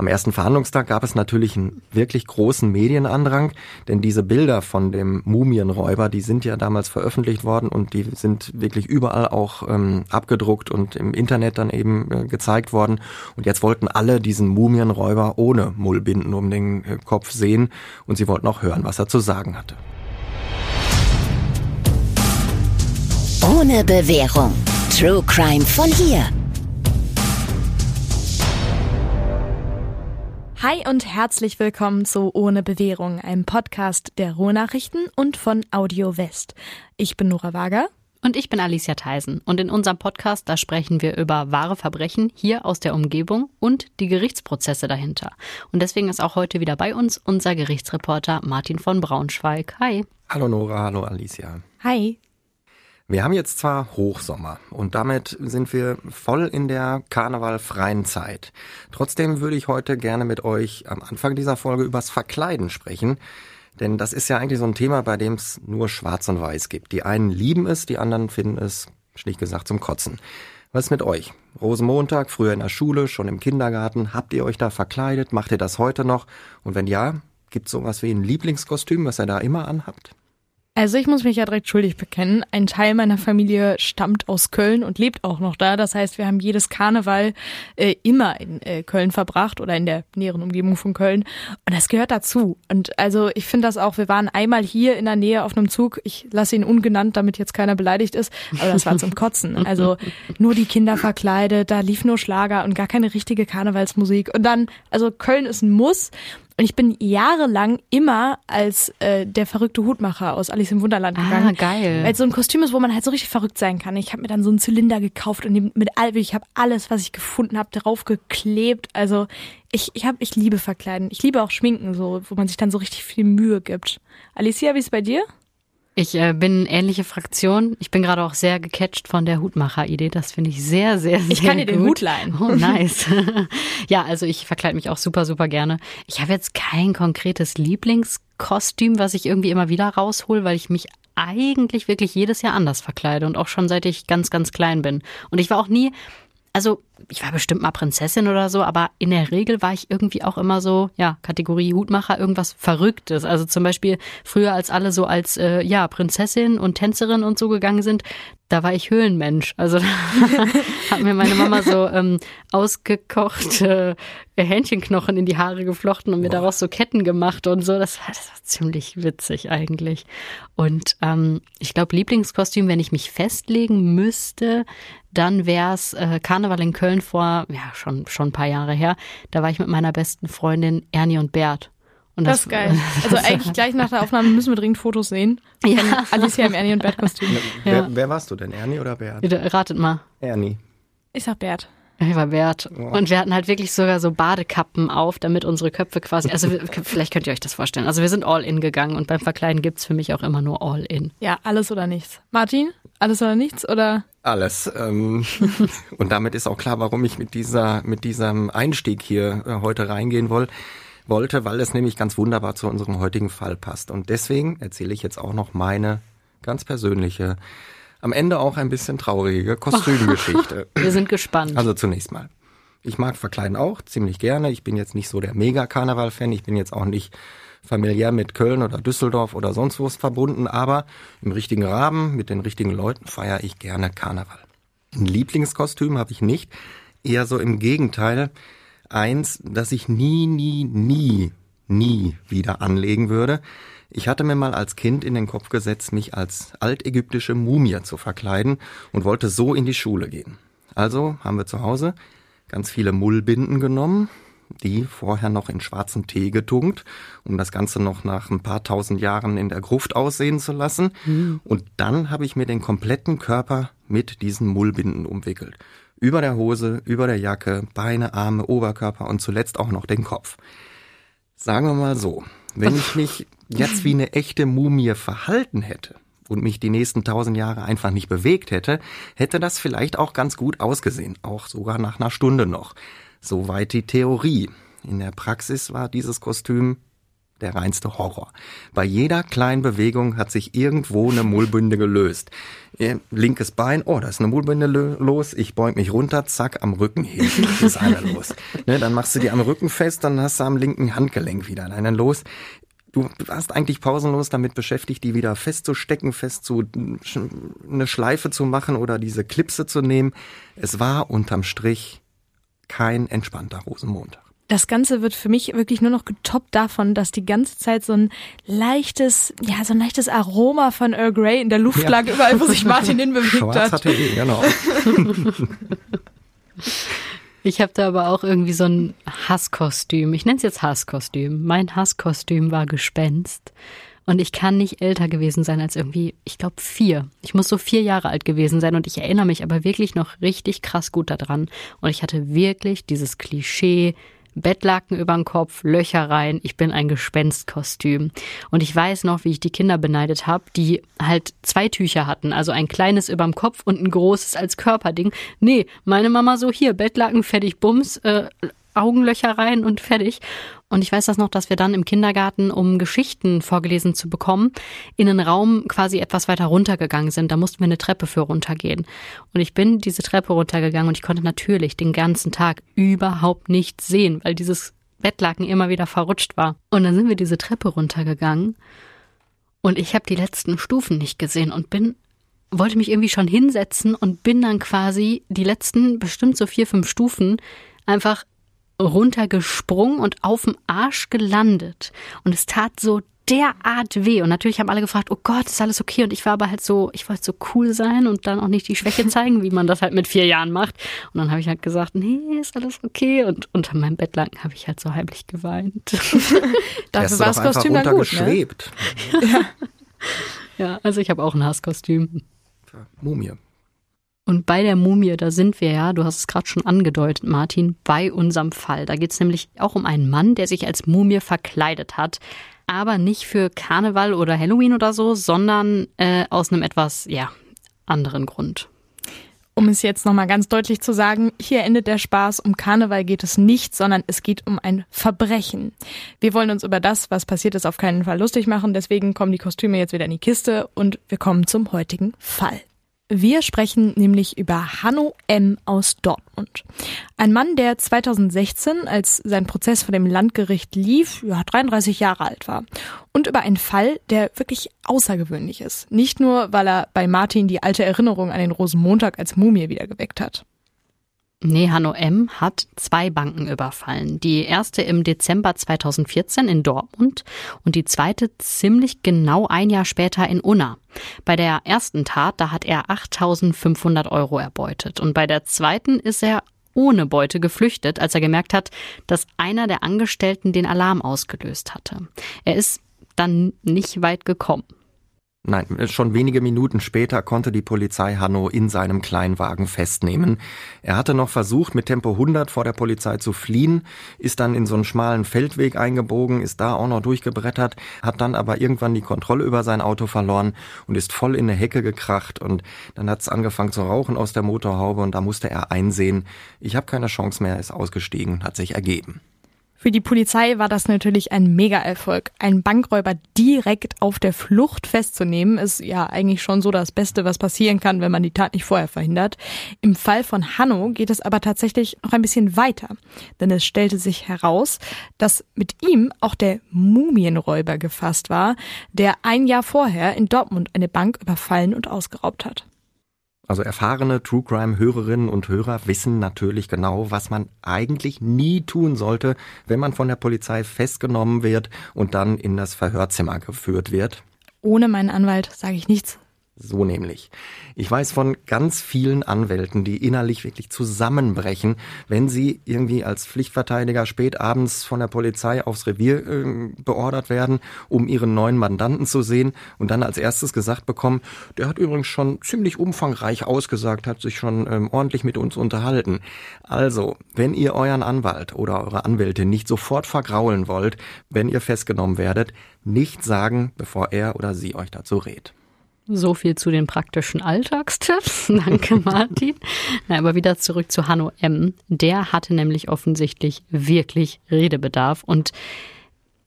Am ersten Verhandlungstag gab es natürlich einen wirklich großen Medienandrang, denn diese Bilder von dem Mumienräuber, die sind ja damals veröffentlicht worden und die sind wirklich überall auch ähm, abgedruckt und im Internet dann eben äh, gezeigt worden. Und jetzt wollten alle diesen Mumienräuber ohne Mullbinden um den äh, Kopf sehen und sie wollten auch hören, was er zu sagen hatte. Ohne Bewährung. True Crime von hier. Hi und herzlich willkommen zu Ohne Bewährung, einem Podcast der Ruhrnachrichten und von Audio West. Ich bin Nora Wager. Und ich bin Alicia Theisen. Und in unserem Podcast, da sprechen wir über wahre Verbrechen hier aus der Umgebung und die Gerichtsprozesse dahinter. Und deswegen ist auch heute wieder bei uns unser Gerichtsreporter Martin von Braunschweig. Hi. Hallo Nora, hallo Alicia. Hi. Wir haben jetzt zwar Hochsommer und damit sind wir voll in der karnevalfreien Zeit. Trotzdem würde ich heute gerne mit euch am Anfang dieser Folge übers Verkleiden sprechen. Denn das ist ja eigentlich so ein Thema, bei dem es nur Schwarz und Weiß gibt. Die einen lieben es, die anderen finden es, schlicht gesagt, zum Kotzen. Was ist mit euch? Rosenmontag, früher in der Schule, schon im Kindergarten. Habt ihr euch da verkleidet? Macht ihr das heute noch? Und wenn ja, gibt's sowas wie ein Lieblingskostüm, was ihr da immer anhabt? Also ich muss mich ja direkt schuldig bekennen. Ein Teil meiner Familie stammt aus Köln und lebt auch noch da. Das heißt, wir haben jedes Karneval äh, immer in äh, Köln verbracht oder in der näheren Umgebung von Köln. Und das gehört dazu. Und also ich finde das auch, wir waren einmal hier in der Nähe auf einem Zug. Ich lasse ihn ungenannt, damit jetzt keiner beleidigt ist. Aber das war zum Kotzen. Also nur die Kinder verkleidet, da lief nur Schlager und gar keine richtige Karnevalsmusik. Und dann, also Köln ist ein Muss. Und ich bin jahrelang immer als äh, der verrückte Hutmacher aus Alice im Wunderland Ah, gegangen. geil. Weil es so ein Kostüm ist, wo man halt so richtig verrückt sein kann. Ich habe mir dann so einen Zylinder gekauft und mit all, ich habe alles, was ich gefunden habe, drauf geklebt. Also ich, ich habe, ich liebe Verkleiden. Ich liebe auch Schminken, so, wo man sich dann so richtig viel Mühe gibt. Alicia, wie ist bei dir? Ich äh, bin ähnliche Fraktion. Ich bin gerade auch sehr gecatcht von der Hutmacher-Idee. Das finde ich sehr, sehr, sehr Ich kann dir den. Hut leihen. Oh, nice. ja, also ich verkleide mich auch super, super gerne. Ich habe jetzt kein konkretes Lieblingskostüm, was ich irgendwie immer wieder raushol, weil ich mich eigentlich wirklich jedes Jahr anders verkleide und auch schon seit ich ganz, ganz klein bin. Und ich war auch nie, also ich war bestimmt mal Prinzessin oder so, aber in der Regel war ich irgendwie auch immer so, ja, Kategorie Hutmacher, irgendwas Verrücktes. Also zum Beispiel früher, als alle so als, äh, ja, Prinzessin und Tänzerin und so gegangen sind, da war ich Höhlenmensch. Also hat mir meine Mama so ähm, ausgekochte Hähnchenknochen in die Haare geflochten und mir daraus so Ketten gemacht und so. Das war, das war ziemlich witzig eigentlich. Und ähm, ich glaube, Lieblingskostüm, wenn ich mich festlegen müsste, dann wär's äh, Karneval in Köln vor, ja, schon, schon ein paar Jahre her. Da war ich mit meiner besten Freundin Ernie und Bert. Und Das ist geil. Also eigentlich gleich nach der Aufnahme müssen wir dringend Fotos sehen. Ja. Alicia im Ernie und Bert Kostüm. Wer, wer warst du denn, Ernie oder Bert? Ratet mal. Ernie. Ich sag Bert. Bert. Und wir hatten halt wirklich sogar so Badekappen auf, damit unsere Köpfe quasi, also wir- vielleicht könnt ihr euch das vorstellen. Also wir sind all in gegangen und beim Verkleiden gibt's für mich auch immer nur all in. Ja, alles oder nichts. Martin, alles oder nichts oder? Alles. Ähm, und damit ist auch klar, warum ich mit dieser, mit diesem Einstieg hier äh, heute reingehen woll, wollte, weil es nämlich ganz wunderbar zu unserem heutigen Fall passt. Und deswegen erzähle ich jetzt auch noch meine ganz persönliche, am Ende auch ein bisschen traurige Kostümgeschichte. Wir sind gespannt. Also zunächst mal. Ich mag Verkleiden auch ziemlich gerne. Ich bin jetzt nicht so der Mega-Karneval-Fan. Ich bin jetzt auch nicht familiär mit Köln oder Düsseldorf oder sonst was verbunden. Aber im richtigen Rahmen, mit den richtigen Leuten feiere ich gerne Karneval. Ein Lieblingskostüm habe ich nicht. Eher so im Gegenteil. Eins, das ich nie, nie, nie, nie wieder anlegen würde. Ich hatte mir mal als Kind in den Kopf gesetzt, mich als altägyptische Mumie zu verkleiden und wollte so in die Schule gehen. Also haben wir zu Hause ganz viele Mullbinden genommen, die vorher noch in schwarzen Tee getunkt, um das Ganze noch nach ein paar tausend Jahren in der Gruft aussehen zu lassen. Und dann habe ich mir den kompletten Körper mit diesen Mullbinden umwickelt. Über der Hose, über der Jacke, Beine, Arme, Oberkörper und zuletzt auch noch den Kopf. Sagen wir mal so, wenn ich mich jetzt wie eine echte Mumie verhalten hätte und mich die nächsten tausend Jahre einfach nicht bewegt hätte, hätte das vielleicht auch ganz gut ausgesehen, auch sogar nach einer Stunde noch. Soweit die Theorie. In der Praxis war dieses Kostüm der reinste Horror. Bei jeder kleinen Bewegung hat sich irgendwo eine Mullbinde gelöst. Linkes Bein, oh, da ist eine Mullbinde los, ich beug mich runter, zack, am Rücken hin, ist einer los. Ne, dann machst du die am Rücken fest, dann hast du am linken Handgelenk wieder einen los. Du warst eigentlich pausenlos damit beschäftigt, die wieder festzustecken, fest zu, eine Schleife zu machen oder diese Klipse zu nehmen. Es war unterm Strich kein entspannter Rosenmontag. Das Ganze wird für mich wirklich nur noch getoppt davon, dass die ganze Zeit so ein leichtes, ja, so ein leichtes Aroma von Earl Grey in der Luft ja. lag, überall, wo sich Martin hinbewegt Schwarz hat. Hatte eh, genau. Ich habe da aber auch irgendwie so ein Hasskostüm. Ich nenne es jetzt Hasskostüm. Mein Hasskostüm war Gespenst. Und ich kann nicht älter gewesen sein als irgendwie, ich glaube, vier. Ich muss so vier Jahre alt gewesen sein und ich erinnere mich aber wirklich noch richtig krass gut daran. Und ich hatte wirklich dieses Klischee, Bettlaken über den Kopf, Löcher rein, ich bin ein Gespenstkostüm. Und ich weiß noch, wie ich die Kinder beneidet habe, die halt zwei Tücher hatten, also ein kleines überm Kopf und ein großes als Körperding. Nee, meine Mama so hier, Bettlaken, fertig, Bums, äh, Augenlöcher rein und fertig. Und ich weiß das noch, dass wir dann im Kindergarten, um Geschichten vorgelesen zu bekommen, in einen Raum quasi etwas weiter runtergegangen sind. Da mussten wir eine Treppe für runtergehen. Und ich bin diese Treppe runtergegangen und ich konnte natürlich den ganzen Tag überhaupt nichts sehen, weil dieses Bettlaken immer wieder verrutscht war. Und dann sind wir diese Treppe runtergegangen und ich habe die letzten Stufen nicht gesehen und bin wollte mich irgendwie schon hinsetzen und bin dann quasi die letzten bestimmt so vier, fünf Stufen einfach runtergesprungen und auf dem Arsch gelandet. Und es tat so derart weh. Und natürlich haben alle gefragt, oh Gott, ist alles okay? Und ich war aber halt so, ich wollte so cool sein und dann auch nicht die Schwäche zeigen, wie man das halt mit vier Jahren macht. Und dann habe ich halt gesagt, nee, ist alles okay. Und unter meinem Bettlaken habe ich halt so heimlich geweint. Dafür war das Kostüm dann gut, ne? ja. ja, also ich habe auch ein Hasskostüm. Mumie. Und bei der Mumie, da sind wir ja, du hast es gerade schon angedeutet, Martin, bei unserem Fall. Da geht es nämlich auch um einen Mann, der sich als Mumie verkleidet hat. Aber nicht für Karneval oder Halloween oder so, sondern äh, aus einem etwas, ja, anderen Grund. Um es jetzt nochmal ganz deutlich zu sagen, hier endet der Spaß. Um Karneval geht es nicht, sondern es geht um ein Verbrechen. Wir wollen uns über das, was passiert ist, auf keinen Fall lustig machen. Deswegen kommen die Kostüme jetzt wieder in die Kiste und wir kommen zum heutigen Fall. Wir sprechen nämlich über Hanno M. aus Dortmund. Ein Mann, der 2016, als sein Prozess vor dem Landgericht lief, ja, 33 Jahre alt war. Und über einen Fall, der wirklich außergewöhnlich ist. Nicht nur, weil er bei Martin die alte Erinnerung an den Rosenmontag als Mumie wiedergeweckt hat. Nee, Hanno M. hat zwei Banken überfallen. Die erste im Dezember 2014 in Dortmund und die zweite ziemlich genau ein Jahr später in Unna. Bei der ersten Tat, da hat er 8500 Euro erbeutet und bei der zweiten ist er ohne Beute geflüchtet, als er gemerkt hat, dass einer der Angestellten den Alarm ausgelöst hatte. Er ist dann nicht weit gekommen. Nein, schon wenige Minuten später konnte die Polizei Hanno in seinem Kleinwagen festnehmen. Er hatte noch versucht, mit Tempo 100 vor der Polizei zu fliehen, ist dann in so einen schmalen Feldweg eingebogen, ist da auch noch durchgebrettert, hat dann aber irgendwann die Kontrolle über sein Auto verloren und ist voll in eine Hecke gekracht und dann hat es angefangen zu rauchen aus der Motorhaube und da musste er einsehen, ich habe keine Chance mehr, ist ausgestiegen, hat sich ergeben. Für die Polizei war das natürlich ein Mega-Erfolg. Einen Bankräuber direkt auf der Flucht festzunehmen, ist ja eigentlich schon so das Beste, was passieren kann, wenn man die Tat nicht vorher verhindert. Im Fall von Hanno geht es aber tatsächlich noch ein bisschen weiter. Denn es stellte sich heraus, dass mit ihm auch der Mumienräuber gefasst war, der ein Jahr vorher in Dortmund eine Bank überfallen und ausgeraubt hat. Also erfahrene True Crime Hörerinnen und Hörer wissen natürlich genau, was man eigentlich nie tun sollte, wenn man von der Polizei festgenommen wird und dann in das Verhörzimmer geführt wird. Ohne meinen Anwalt sage ich nichts. So nämlich. Ich weiß von ganz vielen Anwälten, die innerlich wirklich zusammenbrechen, wenn sie irgendwie als Pflichtverteidiger spät abends von der Polizei aufs Revier äh, beordert werden, um ihren neuen Mandanten zu sehen und dann als erstes gesagt bekommen, der hat übrigens schon ziemlich umfangreich ausgesagt, hat sich schon ähm, ordentlich mit uns unterhalten. Also, wenn ihr euren Anwalt oder eure Anwältin nicht sofort vergraulen wollt, wenn ihr festgenommen werdet, nicht sagen, bevor er oder sie euch dazu rät. So viel zu den praktischen Alltagstipps. Danke, Martin. Na, aber wieder zurück zu Hanno M. Der hatte nämlich offensichtlich wirklich Redebedarf und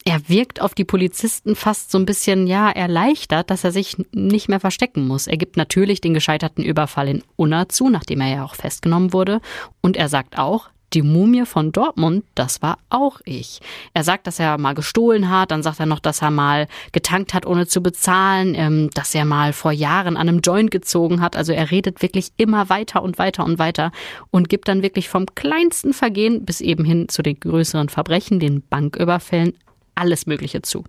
er wirkt auf die Polizisten fast so ein bisschen, ja, erleichtert, dass er sich nicht mehr verstecken muss. Er gibt natürlich den gescheiterten Überfall in Unna zu, nachdem er ja auch festgenommen wurde. Und er sagt auch, die Mumie von Dortmund, das war auch ich. Er sagt, dass er mal gestohlen hat, dann sagt er noch, dass er mal getankt hat, ohne zu bezahlen, ähm, dass er mal vor Jahren an einem Joint gezogen hat. Also er redet wirklich immer weiter und weiter und weiter und gibt dann wirklich vom kleinsten Vergehen bis eben hin zu den größeren Verbrechen, den Banküberfällen, alles Mögliche zu.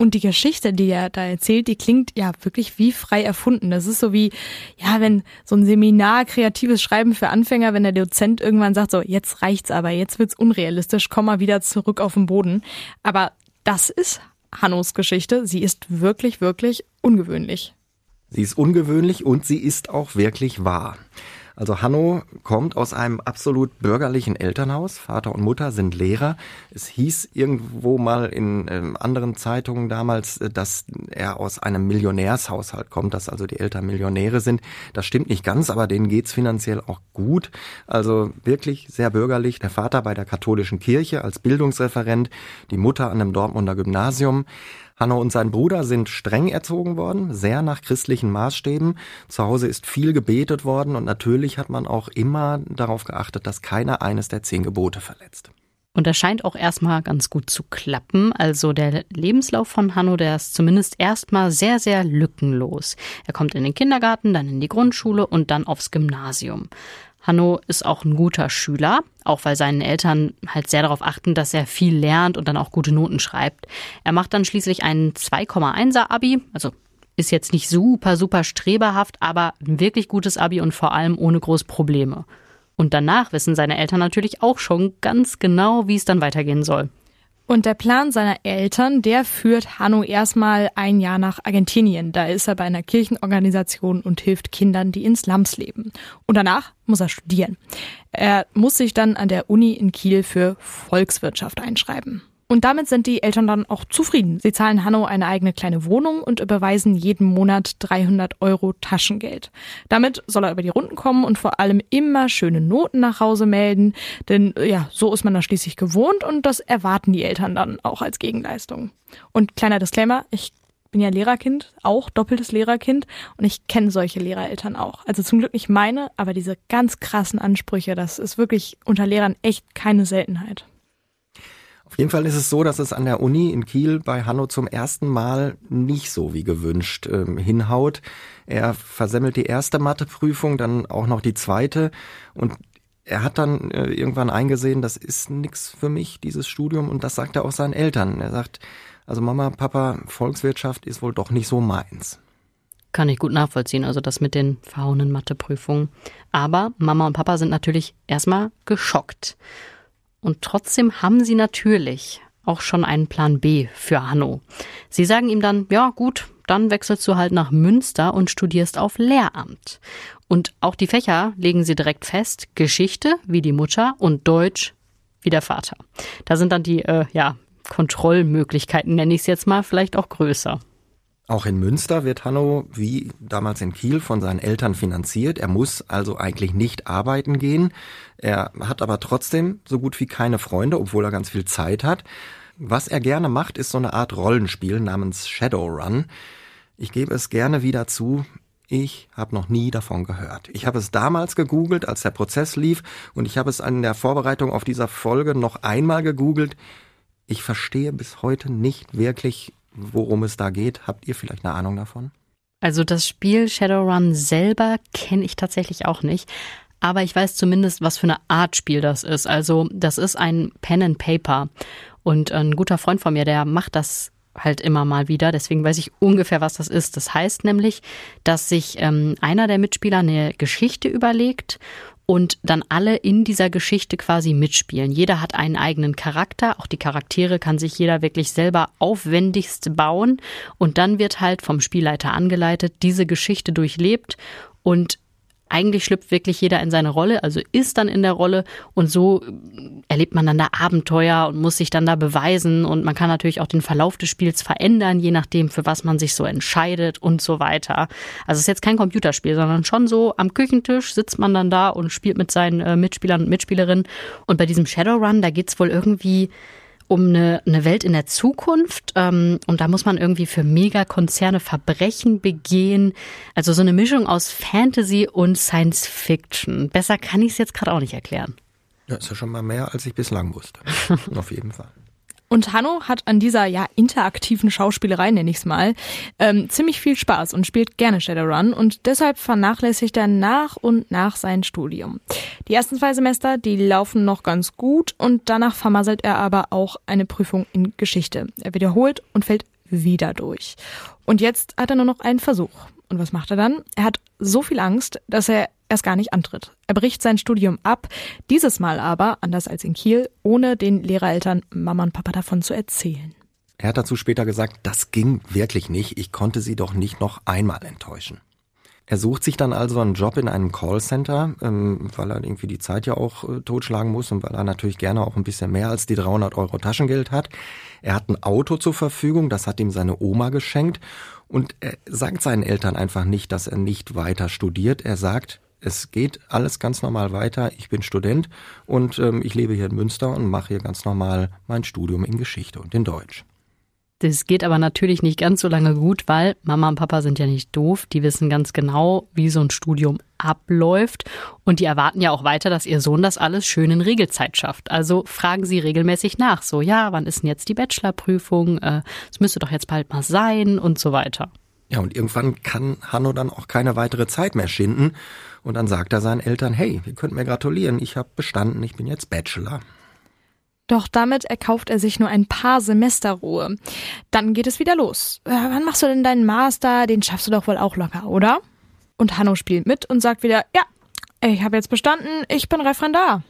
Und die Geschichte, die er da erzählt, die klingt ja wirklich wie frei erfunden. Das ist so wie, ja, wenn so ein Seminar kreatives Schreiben für Anfänger, wenn der Dozent irgendwann sagt, so, jetzt reicht's aber, jetzt wird's unrealistisch, komm mal wieder zurück auf den Boden. Aber das ist Hannos Geschichte. Sie ist wirklich, wirklich ungewöhnlich. Sie ist ungewöhnlich und sie ist auch wirklich wahr. Also Hanno kommt aus einem absolut bürgerlichen Elternhaus. Vater und Mutter sind Lehrer. Es hieß irgendwo mal in äh, anderen Zeitungen damals, äh, dass er aus einem Millionärshaushalt kommt, dass also die Eltern Millionäre sind. Das stimmt nicht ganz, aber denen geht's finanziell auch gut. Also wirklich sehr bürgerlich. Der Vater bei der katholischen Kirche als Bildungsreferent, die Mutter an einem Dortmunder Gymnasium. Hanno und sein Bruder sind streng erzogen worden, sehr nach christlichen Maßstäben. Zu Hause ist viel gebetet worden und natürlich hat man auch immer darauf geachtet, dass keiner eines der zehn Gebote verletzt. Und das scheint auch erstmal ganz gut zu klappen. Also der Lebenslauf von Hanno, der ist zumindest erstmal sehr, sehr lückenlos. Er kommt in den Kindergarten, dann in die Grundschule und dann aufs Gymnasium. Hanno ist auch ein guter Schüler, auch weil seine Eltern halt sehr darauf achten, dass er viel lernt und dann auch gute Noten schreibt. Er macht dann schließlich ein 2,1er Abi, also ist jetzt nicht super, super streberhaft, aber ein wirklich gutes Abi und vor allem ohne groß Probleme. Und danach wissen seine Eltern natürlich auch schon ganz genau, wie es dann weitergehen soll. Und der Plan seiner Eltern, der führt Hanno erstmal ein Jahr nach Argentinien. Da ist er bei einer Kirchenorganisation und hilft Kindern, die in Slums leben. Und danach muss er studieren. Er muss sich dann an der Uni in Kiel für Volkswirtschaft einschreiben. Und damit sind die Eltern dann auch zufrieden. Sie zahlen Hanno eine eigene kleine Wohnung und überweisen jeden Monat 300 Euro Taschengeld. Damit soll er über die Runden kommen und vor allem immer schöne Noten nach Hause melden. Denn ja, so ist man das schließlich gewohnt und das erwarten die Eltern dann auch als Gegenleistung. Und kleiner Disclaimer, ich bin ja Lehrerkind, auch doppeltes Lehrerkind und ich kenne solche Lehrereltern auch. Also zum Glück nicht meine, aber diese ganz krassen Ansprüche, das ist wirklich unter Lehrern echt keine Seltenheit. Auf jeden Fall ist es so, dass es an der Uni in Kiel bei Hanno zum ersten Mal nicht so wie gewünscht ähm, hinhaut. Er versemmelt die erste Matheprüfung, dann auch noch die zweite und er hat dann äh, irgendwann eingesehen, das ist nichts für mich, dieses Studium und das sagt er auch seinen Eltern. Er sagt, also Mama, Papa, Volkswirtschaft ist wohl doch nicht so meins. Kann ich gut nachvollziehen, also das mit den verhauenen Matheprüfungen. Aber Mama und Papa sind natürlich erstmal geschockt. Und trotzdem haben sie natürlich auch schon einen Plan B für Hanno. Sie sagen ihm dann, ja gut, dann wechselst du halt nach Münster und studierst auf Lehramt. Und auch die Fächer legen sie direkt fest, Geschichte wie die Mutter und Deutsch wie der Vater. Da sind dann die, äh, ja, Kontrollmöglichkeiten, nenne ich es jetzt mal, vielleicht auch größer. Auch in Münster wird Hanno wie damals in Kiel von seinen Eltern finanziert. Er muss also eigentlich nicht arbeiten gehen. Er hat aber trotzdem so gut wie keine Freunde, obwohl er ganz viel Zeit hat. Was er gerne macht, ist so eine Art Rollenspiel namens Shadowrun. Ich gebe es gerne wieder zu. Ich habe noch nie davon gehört. Ich habe es damals gegoogelt, als der Prozess lief, und ich habe es an der Vorbereitung auf dieser Folge noch einmal gegoogelt. Ich verstehe bis heute nicht wirklich, worum es da geht. Habt ihr vielleicht eine Ahnung davon? Also das Spiel Shadowrun selber kenne ich tatsächlich auch nicht. Aber ich weiß zumindest, was für eine Art Spiel das ist. Also das ist ein Pen and Paper. Und ein guter Freund von mir, der macht das halt immer mal wieder. Deswegen weiß ich ungefähr, was das ist. Das heißt nämlich, dass sich ähm, einer der Mitspieler eine Geschichte überlegt und dann alle in dieser Geschichte quasi mitspielen. Jeder hat einen eigenen Charakter, auch die Charaktere kann sich jeder wirklich selber aufwendigst bauen und dann wird halt vom Spielleiter angeleitet, diese Geschichte durchlebt und eigentlich schlüpft wirklich jeder in seine Rolle, also ist dann in der Rolle. Und so erlebt man dann da Abenteuer und muss sich dann da beweisen. Und man kann natürlich auch den Verlauf des Spiels verändern, je nachdem, für was man sich so entscheidet und so weiter. Also es ist jetzt kein Computerspiel, sondern schon so am Küchentisch sitzt man dann da und spielt mit seinen äh, Mitspielern und Mitspielerinnen. Und bei diesem Shadowrun, da geht's wohl irgendwie um eine, eine Welt in der Zukunft ähm, und da muss man irgendwie für Megakonzerne Verbrechen begehen. Also so eine Mischung aus Fantasy und Science Fiction. Besser kann ich es jetzt gerade auch nicht erklären. Ja, ist ja schon mal mehr, als ich bislang wusste. Auf jeden Fall. Und Hanno hat an dieser ja interaktiven Schauspielerei, nenne ich es mal, ähm, ziemlich viel Spaß und spielt gerne Shadowrun und deshalb vernachlässigt er nach und nach sein Studium. Die ersten zwei Semester, die laufen noch ganz gut und danach vermasselt er aber auch eine Prüfung in Geschichte. Er wiederholt und fällt wieder durch. Und jetzt hat er nur noch einen Versuch. Und was macht er dann? Er hat so viel Angst, dass er erst gar nicht antritt. Er bricht sein Studium ab, dieses Mal aber, anders als in Kiel, ohne den Lehrereltern Mama und Papa davon zu erzählen. Er hat dazu später gesagt, das ging wirklich nicht, ich konnte sie doch nicht noch einmal enttäuschen. Er sucht sich dann also einen Job in einem Callcenter, ähm, weil er irgendwie die Zeit ja auch äh, totschlagen muss und weil er natürlich gerne auch ein bisschen mehr als die 300 Euro Taschengeld hat. Er hat ein Auto zur Verfügung, das hat ihm seine Oma geschenkt und er sagt seinen Eltern einfach nicht, dass er nicht weiter studiert. Er sagt, es geht alles ganz normal weiter. Ich bin Student und ähm, ich lebe hier in Münster und mache hier ganz normal mein Studium in Geschichte und in Deutsch. Das geht aber natürlich nicht ganz so lange gut, weil Mama und Papa sind ja nicht doof. Die wissen ganz genau, wie so ein Studium abläuft. Und die erwarten ja auch weiter, dass ihr Sohn das alles schön in Regelzeit schafft. Also fragen sie regelmäßig nach. So, ja, wann ist denn jetzt die Bachelorprüfung? Äh, es müsste doch jetzt bald mal sein und so weiter. Ja, und irgendwann kann Hanno dann auch keine weitere Zeit mehr schinden. Und dann sagt er seinen Eltern, hey, ihr könnt mir gratulieren, ich habe bestanden, ich bin jetzt Bachelor. Doch damit erkauft er sich nur ein paar Semester Ruhe. Dann geht es wieder los. Äh, wann machst du denn deinen Master? Den schaffst du doch wohl auch locker, oder? Und Hanno spielt mit und sagt wieder, ja, ich habe jetzt bestanden, ich bin Referendar.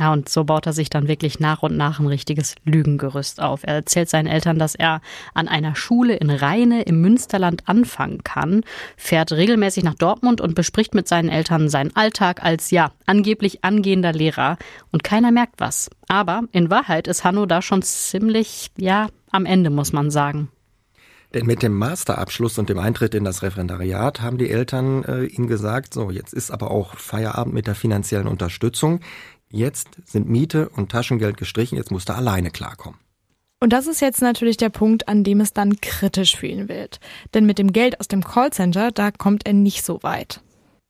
Ja, und so baut er sich dann wirklich nach und nach ein richtiges Lügengerüst auf. Er erzählt seinen Eltern, dass er an einer Schule in Rheine im Münsterland anfangen kann, fährt regelmäßig nach Dortmund und bespricht mit seinen Eltern seinen Alltag als, ja, angeblich angehender Lehrer. Und keiner merkt was. Aber in Wahrheit ist Hanno da schon ziemlich, ja, am Ende, muss man sagen. Denn mit dem Masterabschluss und dem Eintritt in das Referendariat haben die Eltern äh, ihm gesagt, so, jetzt ist aber auch Feierabend mit der finanziellen Unterstützung. Jetzt sind Miete und Taschengeld gestrichen, jetzt musst du alleine klarkommen. Und das ist jetzt natürlich der Punkt, an dem es dann kritisch für ihn wird. Denn mit dem Geld aus dem Callcenter, da kommt er nicht so weit.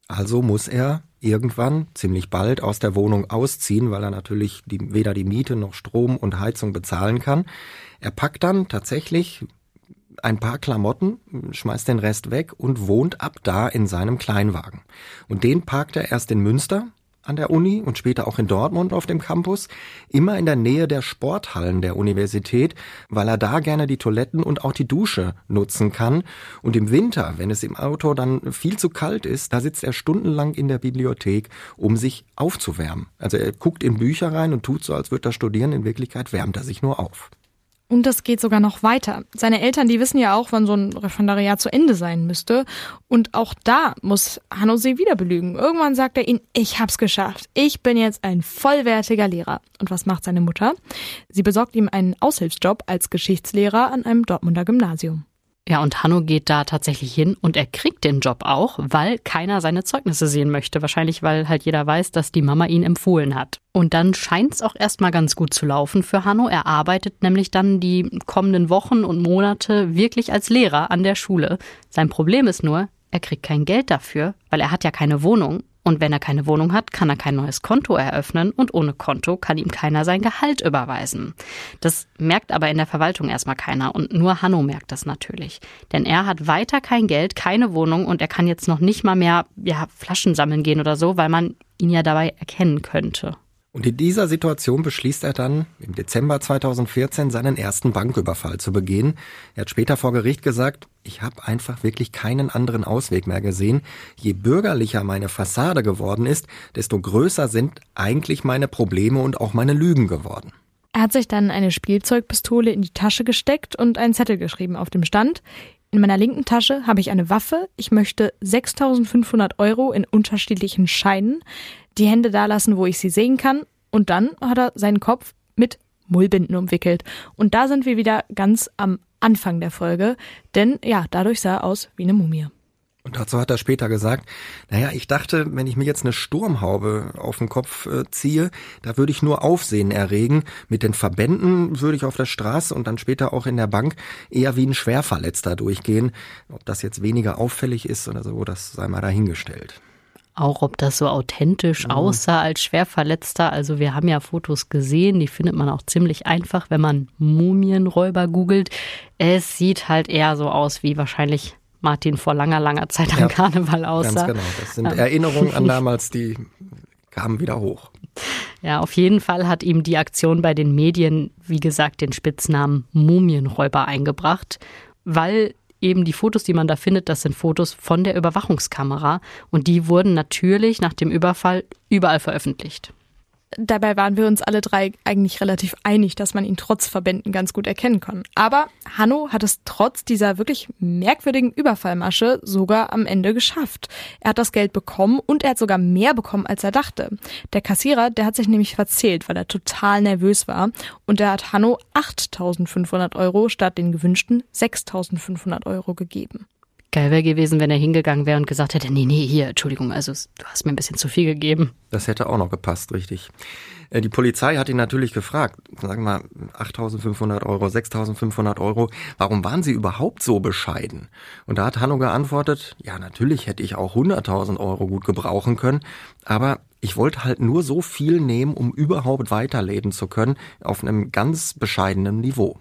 Also muss er irgendwann, ziemlich bald, aus der Wohnung ausziehen, weil er natürlich die, weder die Miete noch Strom und Heizung bezahlen kann. Er packt dann tatsächlich ein paar Klamotten, schmeißt den Rest weg und wohnt ab da in seinem Kleinwagen. Und den parkt er erst in Münster, an der Uni und später auch in Dortmund auf dem Campus, immer in der Nähe der Sporthallen der Universität, weil er da gerne die Toiletten und auch die Dusche nutzen kann. Und im Winter, wenn es im Auto dann viel zu kalt ist, da sitzt er stundenlang in der Bibliothek, um sich aufzuwärmen. Also er guckt in Bücher rein und tut so, als würde er studieren. In Wirklichkeit wärmt er sich nur auf. Und das geht sogar noch weiter. Seine Eltern, die wissen ja auch, wann so ein Referendariat zu Ende sein müsste. Und auch da muss Hanno sie wieder belügen. Irgendwann sagt er ihnen, ich hab's geschafft. Ich bin jetzt ein vollwertiger Lehrer. Und was macht seine Mutter? Sie besorgt ihm einen Aushilfsjob als Geschichtslehrer an einem Dortmunder Gymnasium. Ja, und Hanno geht da tatsächlich hin und er kriegt den Job auch, weil keiner seine Zeugnisse sehen möchte. Wahrscheinlich, weil halt jeder weiß, dass die Mama ihn empfohlen hat. Und dann scheint es auch erstmal ganz gut zu laufen für Hanno. Er arbeitet nämlich dann die kommenden Wochen und Monate wirklich als Lehrer an der Schule. Sein Problem ist nur, er kriegt kein Geld dafür, weil er hat ja keine Wohnung und wenn er keine Wohnung hat, kann er kein neues Konto eröffnen und ohne Konto kann ihm keiner sein Gehalt überweisen. Das merkt aber in der Verwaltung erstmal keiner und nur Hanno merkt das natürlich. Denn er hat weiter kein Geld, keine Wohnung und er kann jetzt noch nicht mal mehr ja, Flaschen sammeln gehen oder so, weil man ihn ja dabei erkennen könnte. Und in dieser Situation beschließt er dann im Dezember 2014 seinen ersten Banküberfall zu begehen. Er hat später vor Gericht gesagt, ich habe einfach wirklich keinen anderen Ausweg mehr gesehen. Je bürgerlicher meine Fassade geworden ist, desto größer sind eigentlich meine Probleme und auch meine Lügen geworden. Er hat sich dann eine Spielzeugpistole in die Tasche gesteckt und einen Zettel geschrieben auf dem Stand. In meiner linken Tasche habe ich eine Waffe. Ich möchte 6500 Euro in unterschiedlichen Scheinen die Hände da lassen, wo ich sie sehen kann. Und dann hat er seinen Kopf mit Mullbinden umwickelt. Und da sind wir wieder ganz am Anfang der Folge, denn ja, dadurch sah er aus wie eine Mumie. Und dazu hat er später gesagt, naja, ich dachte, wenn ich mir jetzt eine Sturmhaube auf den Kopf äh, ziehe, da würde ich nur Aufsehen erregen. Mit den Verbänden würde ich auf der Straße und dann später auch in der Bank eher wie ein Schwerverletzter durchgehen. Ob das jetzt weniger auffällig ist oder so, das sei mal dahingestellt. Auch ob das so authentisch mhm. aussah als Schwerverletzter. Also wir haben ja Fotos gesehen, die findet man auch ziemlich einfach, wenn man Mumienräuber googelt. Es sieht halt eher so aus wie wahrscheinlich Martin vor langer, langer Zeit am ja, Karneval aussah. Ganz genau. Das sind Erinnerungen an damals, die kamen wieder hoch. Ja, auf jeden Fall hat ihm die Aktion bei den Medien, wie gesagt, den Spitznamen Mumienräuber eingebracht, weil eben die Fotos, die man da findet, das sind Fotos von der Überwachungskamera und die wurden natürlich nach dem Überfall überall veröffentlicht. Dabei waren wir uns alle drei eigentlich relativ einig, dass man ihn trotz Verbänden ganz gut erkennen kann. Aber Hanno hat es trotz dieser wirklich merkwürdigen Überfallmasche sogar am Ende geschafft. Er hat das Geld bekommen und er hat sogar mehr bekommen, als er dachte. Der Kassierer, der hat sich nämlich verzählt, weil er total nervös war. Und er hat Hanno 8.500 Euro statt den gewünschten 6.500 Euro gegeben. Geil wäre gewesen, wenn er hingegangen wäre und gesagt hätte, nee, nee, hier, Entschuldigung, also du hast mir ein bisschen zu viel gegeben. Das hätte auch noch gepasst, richtig. Äh, die Polizei hat ihn natürlich gefragt, sagen wir 8.500 Euro, 6.500 Euro, warum waren Sie überhaupt so bescheiden? Und da hat Hanno geantwortet, ja, natürlich hätte ich auch 100.000 Euro gut gebrauchen können, aber ich wollte halt nur so viel nehmen, um überhaupt weiterleben zu können, auf einem ganz bescheidenen Niveau.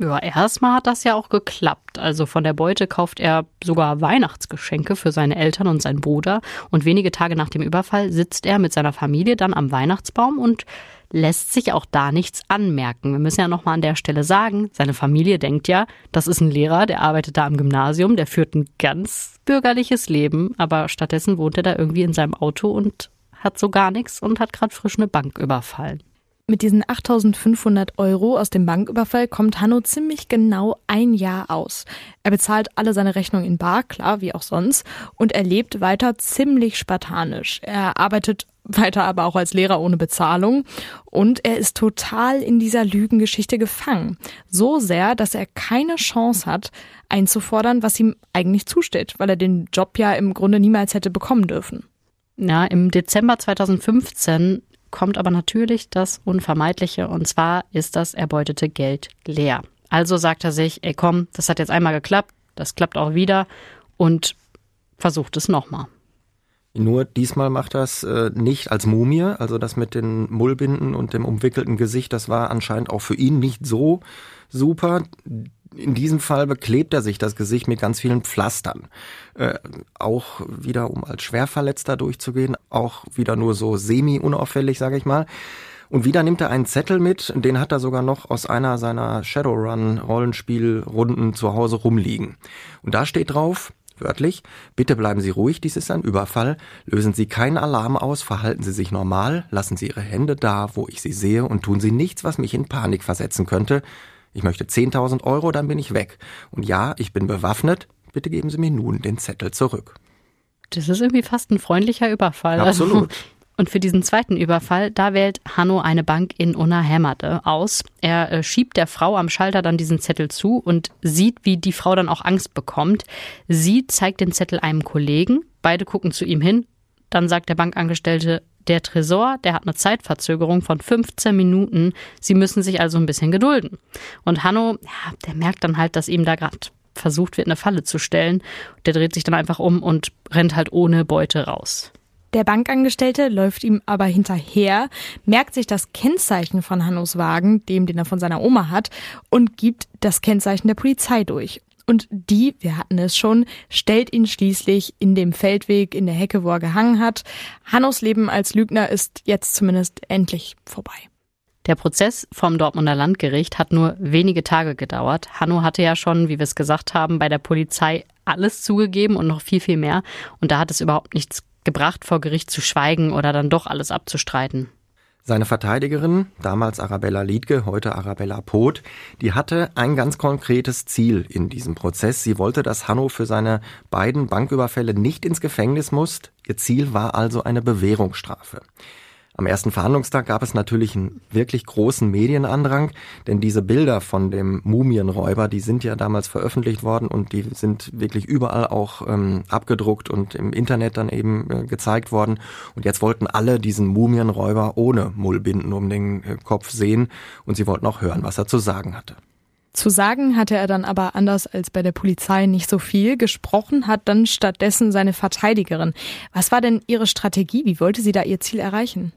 Ja, erstmal hat das ja auch geklappt. Also von der Beute kauft er sogar Weihnachtsgeschenke für seine Eltern und seinen Bruder. Und wenige Tage nach dem Überfall sitzt er mit seiner Familie dann am Weihnachtsbaum und lässt sich auch da nichts anmerken. Wir müssen ja nochmal an der Stelle sagen, seine Familie denkt ja, das ist ein Lehrer, der arbeitet da am Gymnasium, der führt ein ganz bürgerliches Leben, aber stattdessen wohnt er da irgendwie in seinem Auto und hat so gar nichts und hat gerade frisch eine Bank überfallen. Mit diesen 8500 Euro aus dem Banküberfall kommt Hanno ziemlich genau ein Jahr aus. Er bezahlt alle seine Rechnungen in Bar, klar, wie auch sonst, und er lebt weiter ziemlich spartanisch. Er arbeitet weiter aber auch als Lehrer ohne Bezahlung und er ist total in dieser Lügengeschichte gefangen. So sehr, dass er keine Chance hat, einzufordern, was ihm eigentlich zusteht, weil er den Job ja im Grunde niemals hätte bekommen dürfen. Ja, im Dezember 2015 kommt aber natürlich das Unvermeidliche und zwar ist das erbeutete Geld leer. Also sagt er sich, ey komm, das hat jetzt einmal geklappt, das klappt auch wieder und versucht es nochmal. Nur diesmal macht das äh, nicht als Mumie, also das mit den Mullbinden und dem umwickelten Gesicht, das war anscheinend auch für ihn nicht so super in diesem Fall beklebt er sich das Gesicht mit ganz vielen Pflastern. Äh, auch wieder, um als Schwerverletzter durchzugehen, auch wieder nur so semi-unauffällig, sage ich mal. Und wieder nimmt er einen Zettel mit, den hat er sogar noch aus einer seiner Shadowrun-Rollenspielrunden zu Hause rumliegen. Und da steht drauf, wörtlich, bitte bleiben Sie ruhig, dies ist ein Überfall, lösen Sie keinen Alarm aus, verhalten Sie sich normal, lassen Sie Ihre Hände da, wo ich sie sehe und tun Sie nichts, was mich in Panik versetzen könnte. Ich möchte 10.000 Euro, dann bin ich weg. Und ja, ich bin bewaffnet. Bitte geben Sie mir nun den Zettel zurück. Das ist irgendwie fast ein freundlicher Überfall. Absolut. Und für diesen zweiten Überfall, da wählt Hanno eine Bank in Unerhämmerte aus. Er äh, schiebt der Frau am Schalter dann diesen Zettel zu und sieht, wie die Frau dann auch Angst bekommt. Sie zeigt den Zettel einem Kollegen. Beide gucken zu ihm hin. Dann sagt der Bankangestellte, der Tresor, der hat eine Zeitverzögerung von 15 Minuten. Sie müssen sich also ein bisschen gedulden. Und Hanno, ja, der merkt dann halt, dass ihm da gerade versucht wird, eine Falle zu stellen. Der dreht sich dann einfach um und rennt halt ohne Beute raus. Der Bankangestellte läuft ihm aber hinterher, merkt sich das Kennzeichen von Hannos Wagen, dem, den er von seiner Oma hat, und gibt das Kennzeichen der Polizei durch. Und die, wir hatten es schon, stellt ihn schließlich in dem Feldweg in der Hecke, wo er gehangen hat. Hannos Leben als Lügner ist jetzt zumindest endlich vorbei. Der Prozess vom Dortmunder Landgericht hat nur wenige Tage gedauert. Hanno hatte ja schon, wie wir es gesagt haben, bei der Polizei alles zugegeben und noch viel, viel mehr. Und da hat es überhaupt nichts gebracht, vor Gericht zu schweigen oder dann doch alles abzustreiten. Seine Verteidigerin, damals Arabella Liedke, heute Arabella Poth, die hatte ein ganz konkretes Ziel in diesem Prozess. Sie wollte, dass Hanno für seine beiden Banküberfälle nicht ins Gefängnis muss. Ihr Ziel war also eine Bewährungsstrafe. Am ersten Verhandlungstag gab es natürlich einen wirklich großen Medienandrang, denn diese Bilder von dem Mumienräuber, die sind ja damals veröffentlicht worden und die sind wirklich überall auch ähm, abgedruckt und im Internet dann eben äh, gezeigt worden. Und jetzt wollten alle diesen Mumienräuber ohne Mullbinden um den äh, Kopf sehen und sie wollten auch hören, was er zu sagen hatte. Zu sagen hatte er dann aber anders als bei der Polizei nicht so viel. Gesprochen hat dann stattdessen seine Verteidigerin. Was war denn ihre Strategie? Wie wollte sie da ihr Ziel erreichen?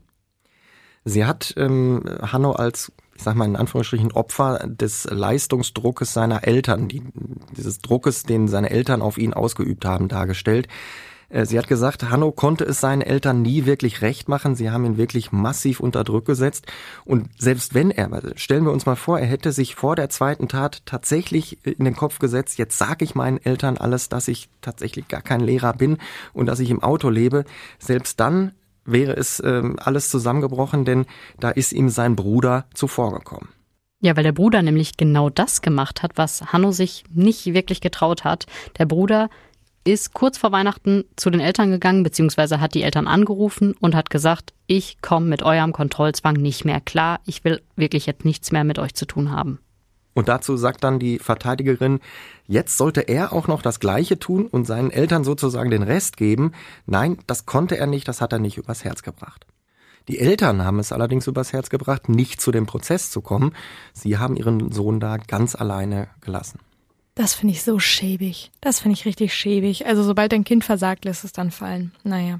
Sie hat ähm, Hanno als, ich sag mal in Anführungsstrichen, Opfer des Leistungsdruckes seiner Eltern, die, dieses Druckes, den seine Eltern auf ihn ausgeübt haben, dargestellt. Äh, sie hat gesagt, Hanno konnte es seinen Eltern nie wirklich recht machen. Sie haben ihn wirklich massiv unter Druck gesetzt. Und selbst wenn er, stellen wir uns mal vor, er hätte sich vor der zweiten Tat tatsächlich in den Kopf gesetzt, jetzt sage ich meinen Eltern alles, dass ich tatsächlich gar kein Lehrer bin und dass ich im Auto lebe. Selbst dann wäre es äh, alles zusammengebrochen, denn da ist ihm sein Bruder zuvorgekommen. Ja, weil der Bruder nämlich genau das gemacht hat, was Hanno sich nicht wirklich getraut hat. Der Bruder ist kurz vor Weihnachten zu den Eltern gegangen, beziehungsweise hat die Eltern angerufen und hat gesagt, ich komme mit eurem Kontrollzwang nicht mehr klar, ich will wirklich jetzt nichts mehr mit euch zu tun haben. Und dazu sagt dann die Verteidigerin, jetzt sollte er auch noch das Gleiche tun und seinen Eltern sozusagen den Rest geben. Nein, das konnte er nicht, das hat er nicht übers Herz gebracht. Die Eltern haben es allerdings übers Herz gebracht, nicht zu dem Prozess zu kommen. Sie haben ihren Sohn da ganz alleine gelassen. Das finde ich so schäbig. Das finde ich richtig schäbig. Also sobald dein Kind versagt, lässt es dann fallen. Naja.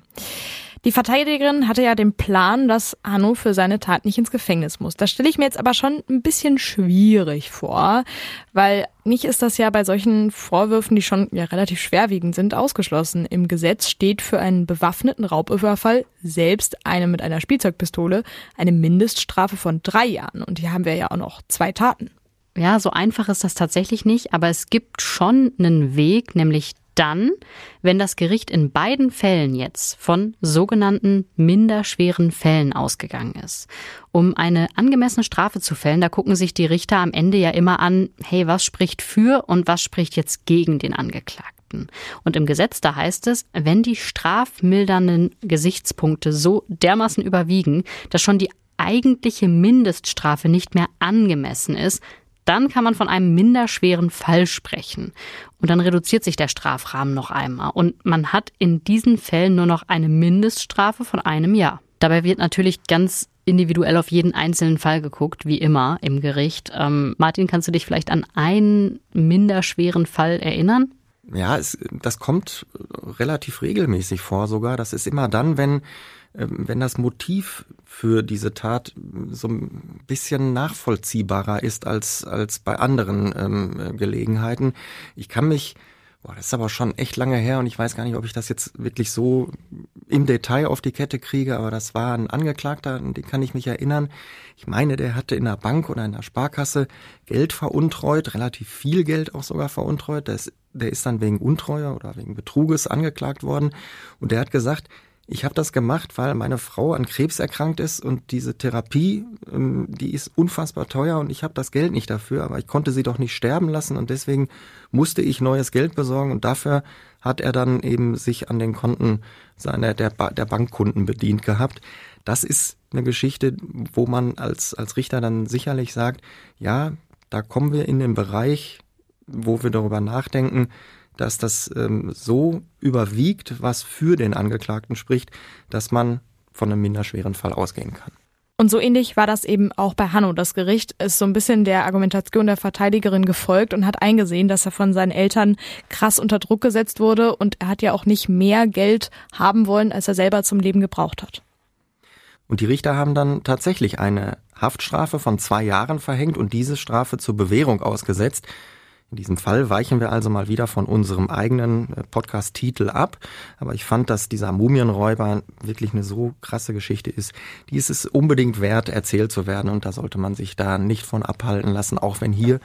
Die Verteidigerin hatte ja den Plan, dass Hanno für seine Tat nicht ins Gefängnis muss. Das stelle ich mir jetzt aber schon ein bisschen schwierig vor, weil nicht ist das ja bei solchen Vorwürfen, die schon ja relativ schwerwiegend sind, ausgeschlossen. Im Gesetz steht für einen bewaffneten Raubüberfall, selbst eine mit einer Spielzeugpistole, eine Mindeststrafe von drei Jahren. Und hier haben wir ja auch noch zwei Taten. Ja, so einfach ist das tatsächlich nicht, aber es gibt schon einen Weg, nämlich dann, wenn das Gericht in beiden Fällen jetzt von sogenannten minderschweren Fällen ausgegangen ist. Um eine angemessene Strafe zu fällen, da gucken sich die Richter am Ende ja immer an, hey, was spricht für und was spricht jetzt gegen den Angeklagten. Und im Gesetz, da heißt es, wenn die strafmildernden Gesichtspunkte so dermaßen überwiegen, dass schon die eigentliche Mindeststrafe nicht mehr angemessen ist, dann kann man von einem minderschweren Fall sprechen. Und dann reduziert sich der Strafrahmen noch einmal. Und man hat in diesen Fällen nur noch eine Mindeststrafe von einem Jahr. Dabei wird natürlich ganz individuell auf jeden einzelnen Fall geguckt, wie immer im Gericht. Ähm, Martin, kannst du dich vielleicht an einen minderschweren Fall erinnern? Ja, es, das kommt relativ regelmäßig vor sogar. Das ist immer dann, wenn wenn das Motiv für diese Tat so ein bisschen nachvollziehbarer ist als, als bei anderen ähm, Gelegenheiten. Ich kann mich, boah, das ist aber schon echt lange her und ich weiß gar nicht, ob ich das jetzt wirklich so im Detail auf die Kette kriege, aber das war ein Angeklagter, an den kann ich mich erinnern. Ich meine, der hatte in der Bank oder in der Sparkasse Geld veruntreut, relativ viel Geld auch sogar veruntreut. Der ist, der ist dann wegen Untreue oder wegen Betruges angeklagt worden und der hat gesagt, ich habe das gemacht, weil meine Frau an Krebs erkrankt ist und diese Therapie, ähm, die ist unfassbar teuer und ich habe das Geld nicht dafür, aber ich konnte sie doch nicht sterben lassen und deswegen musste ich neues Geld besorgen und dafür hat er dann eben sich an den Konten seiner der, der Bankkunden bedient gehabt. Das ist eine Geschichte, wo man als als Richter dann sicherlich sagt, ja, da kommen wir in den Bereich, wo wir darüber nachdenken, dass das ähm, so überwiegt, was für den Angeklagten spricht, dass man von einem minderschweren Fall ausgehen kann. Und so ähnlich war das eben auch bei Hanno. Das Gericht ist so ein bisschen der Argumentation der Verteidigerin gefolgt und hat eingesehen, dass er von seinen Eltern krass unter Druck gesetzt wurde und er hat ja auch nicht mehr Geld haben wollen, als er selber zum Leben gebraucht hat. Und die Richter haben dann tatsächlich eine Haftstrafe von zwei Jahren verhängt und diese Strafe zur Bewährung ausgesetzt. In diesem Fall weichen wir also mal wieder von unserem eigenen äh, Podcast-Titel ab. Aber ich fand, dass dieser Mumienräuber wirklich eine so krasse Geschichte ist. Die ist es unbedingt wert, erzählt zu werden. Und da sollte man sich da nicht von abhalten lassen, auch wenn hier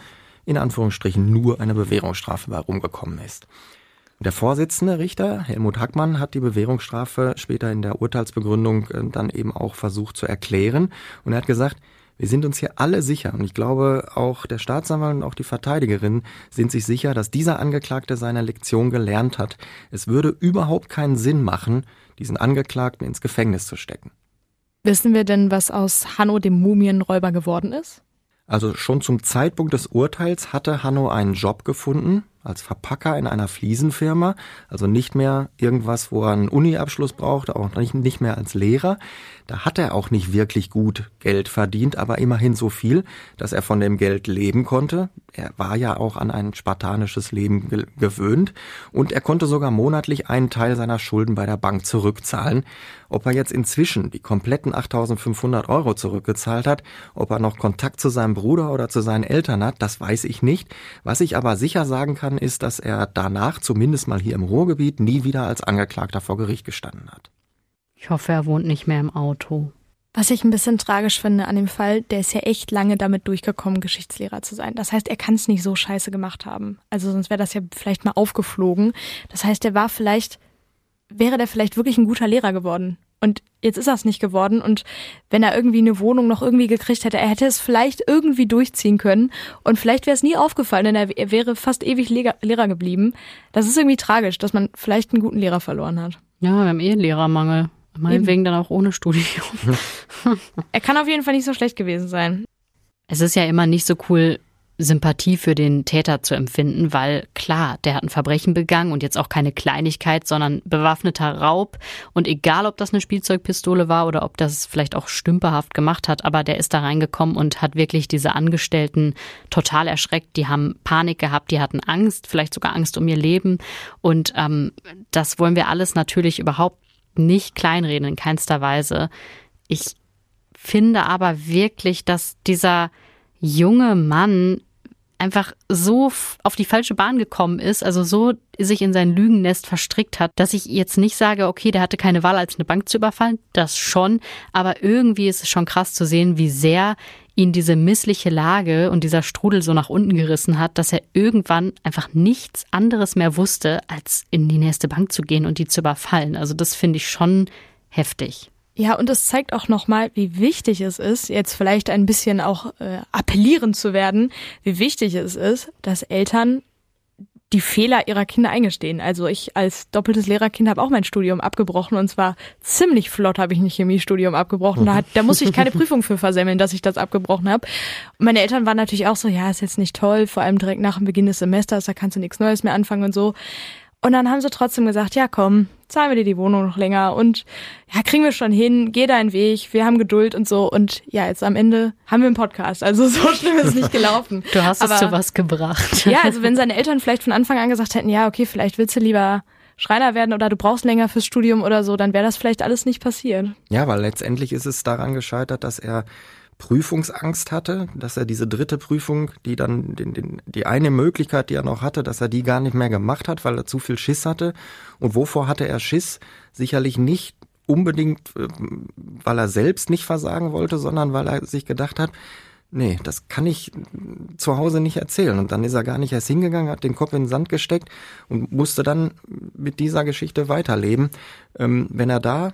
in Anführungsstrichen nur eine Bewährungsstrafe bei rumgekommen ist. Der Vorsitzende Richter, Helmut Hackmann, hat die Bewährungsstrafe später in der Urteilsbegründung äh, dann eben auch versucht zu erklären. Und er hat gesagt, wir sind uns hier alle sicher, und ich glaube auch der Staatsanwalt und auch die Verteidigerin sind sich sicher, dass dieser Angeklagte seine Lektion gelernt hat. Es würde überhaupt keinen Sinn machen, diesen Angeklagten ins Gefängnis zu stecken. Wissen wir denn, was aus Hanno dem Mumienräuber geworden ist? Also schon zum Zeitpunkt des Urteils hatte Hanno einen Job gefunden als Verpacker in einer Fliesenfirma, also nicht mehr irgendwas, wo er einen Uni-Abschluss braucht, auch nicht, nicht mehr als Lehrer. Da hat er auch nicht wirklich gut Geld verdient, aber immerhin so viel, dass er von dem Geld leben konnte. Er war ja auch an ein spartanisches Leben ge gewöhnt und er konnte sogar monatlich einen Teil seiner Schulden bei der Bank zurückzahlen. Ob er jetzt inzwischen die kompletten 8500 Euro zurückgezahlt hat, ob er noch Kontakt zu seinem Bruder oder zu seinen Eltern hat, das weiß ich nicht. Was ich aber sicher sagen kann, ist, dass er danach, zumindest mal hier im Ruhrgebiet, nie wieder als Angeklagter vor Gericht gestanden hat. Ich hoffe, er wohnt nicht mehr im Auto. Was ich ein bisschen tragisch finde an dem Fall, der ist ja echt lange damit durchgekommen, Geschichtslehrer zu sein. Das heißt, er kann es nicht so scheiße gemacht haben. Also sonst wäre das ja vielleicht mal aufgeflogen. Das heißt, er war vielleicht, wäre der vielleicht wirklich ein guter Lehrer geworden. Und jetzt ist er es nicht geworden. Und wenn er irgendwie eine Wohnung noch irgendwie gekriegt hätte, er hätte es vielleicht irgendwie durchziehen können. Und vielleicht wäre es nie aufgefallen, denn er, er wäre fast ewig Lehrer geblieben. Das ist irgendwie tragisch, dass man vielleicht einen guten Lehrer verloren hat. Ja, wir haben eh einen Lehrermangel. Meinetwegen dann auch ohne Studium. er kann auf jeden Fall nicht so schlecht gewesen sein. Es ist ja immer nicht so cool, Sympathie für den Täter zu empfinden, weil klar, der hat ein Verbrechen begangen und jetzt auch keine Kleinigkeit, sondern bewaffneter Raub. Und egal, ob das eine Spielzeugpistole war oder ob das vielleicht auch stümperhaft gemacht hat, aber der ist da reingekommen und hat wirklich diese Angestellten total erschreckt. Die haben Panik gehabt, die hatten Angst, vielleicht sogar Angst um ihr Leben. Und ähm, das wollen wir alles natürlich überhaupt nicht kleinreden, in keinster Weise. Ich finde aber wirklich, dass dieser junge Mann einfach so auf die falsche Bahn gekommen ist, also so sich in sein Lügennest verstrickt hat, dass ich jetzt nicht sage, okay, der hatte keine Wahl, als eine Bank zu überfallen, das schon, aber irgendwie ist es schon krass zu sehen, wie sehr ihn diese missliche Lage und dieser Strudel so nach unten gerissen hat, dass er irgendwann einfach nichts anderes mehr wusste, als in die nächste Bank zu gehen und die zu überfallen. Also das finde ich schon heftig. Ja, und es zeigt auch nochmal, wie wichtig es ist, jetzt vielleicht ein bisschen auch äh, appellieren zu werden, wie wichtig es ist, dass Eltern die Fehler ihrer Kinder eingestehen. Also ich als doppeltes Lehrerkind habe auch mein Studium abgebrochen und zwar ziemlich flott habe ich ein Chemiestudium abgebrochen. Da, hat, da musste ich keine Prüfung für versemmeln, dass ich das abgebrochen habe. Meine Eltern waren natürlich auch so, ja, ist jetzt nicht toll, vor allem direkt nach dem Beginn des Semesters, da kannst du nichts Neues mehr anfangen und so. Und dann haben sie trotzdem gesagt, ja komm, zahlen wir dir die Wohnung noch länger und ja, kriegen wir schon hin, geh deinen Weg, wir haben Geduld und so. Und ja, jetzt am Ende haben wir einen Podcast. Also so schlimm ist es nicht gelaufen. Du hast Aber, es zu was gebracht. Ja, also wenn seine Eltern vielleicht von Anfang an gesagt hätten, ja, okay, vielleicht willst du lieber Schreiner werden oder du brauchst länger fürs Studium oder so, dann wäre das vielleicht alles nicht passiert. Ja, weil letztendlich ist es daran gescheitert, dass er Prüfungsangst hatte, dass er diese dritte Prüfung, die dann den, den, die eine Möglichkeit, die er noch hatte, dass er die gar nicht mehr gemacht hat, weil er zu viel Schiss hatte. Und wovor hatte er Schiss? Sicherlich nicht unbedingt, äh, weil er selbst nicht versagen wollte, sondern weil er sich gedacht hat, nee, das kann ich zu Hause nicht erzählen. Und dann ist er gar nicht erst hingegangen, hat den Kopf in den Sand gesteckt und musste dann mit dieser Geschichte weiterleben. Ähm, wenn er da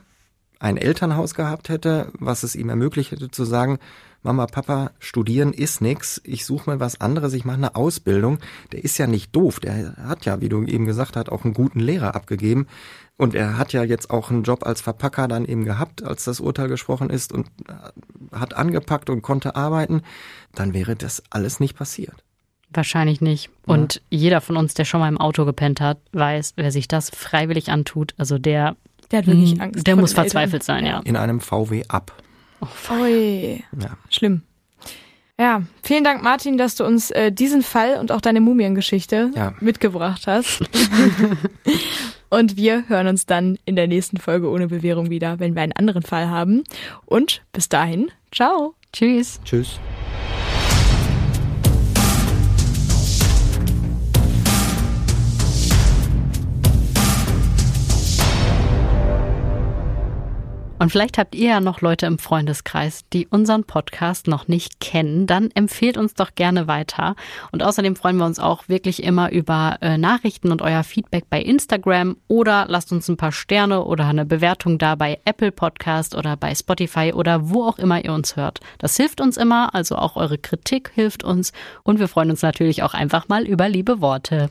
ein Elternhaus gehabt hätte, was es ihm ermöglicht hätte zu sagen, Mama, Papa, studieren ist nix, ich suche mal was anderes, ich mache eine Ausbildung. Der ist ja nicht doof, der hat ja, wie du eben gesagt hast, auch einen guten Lehrer abgegeben. Und er hat ja jetzt auch einen Job als Verpacker dann eben gehabt, als das Urteil gesprochen ist und hat angepackt und konnte arbeiten. Dann wäre das alles nicht passiert. Wahrscheinlich nicht. Und ja. jeder von uns, der schon mal im Auto gepennt hat, weiß, wer sich das freiwillig antut, also der der hat wirklich hm, Angst. Der muss verzweifelt sein, ja. In einem VW ab. Oh, Ui. Ja. Schlimm. Ja, vielen Dank, Martin, dass du uns äh, diesen Fall und auch deine Mumiengeschichte ja. mitgebracht hast. und wir hören uns dann in der nächsten Folge ohne Bewährung wieder, wenn wir einen anderen Fall haben. Und bis dahin, ciao. Tschüss. Tschüss. Und vielleicht habt ihr ja noch Leute im Freundeskreis, die unseren Podcast noch nicht kennen. Dann empfehlt uns doch gerne weiter. Und außerdem freuen wir uns auch wirklich immer über äh, Nachrichten und euer Feedback bei Instagram oder lasst uns ein paar Sterne oder eine Bewertung da bei Apple Podcast oder bei Spotify oder wo auch immer ihr uns hört. Das hilft uns immer, also auch eure Kritik hilft uns und wir freuen uns natürlich auch einfach mal über liebe Worte.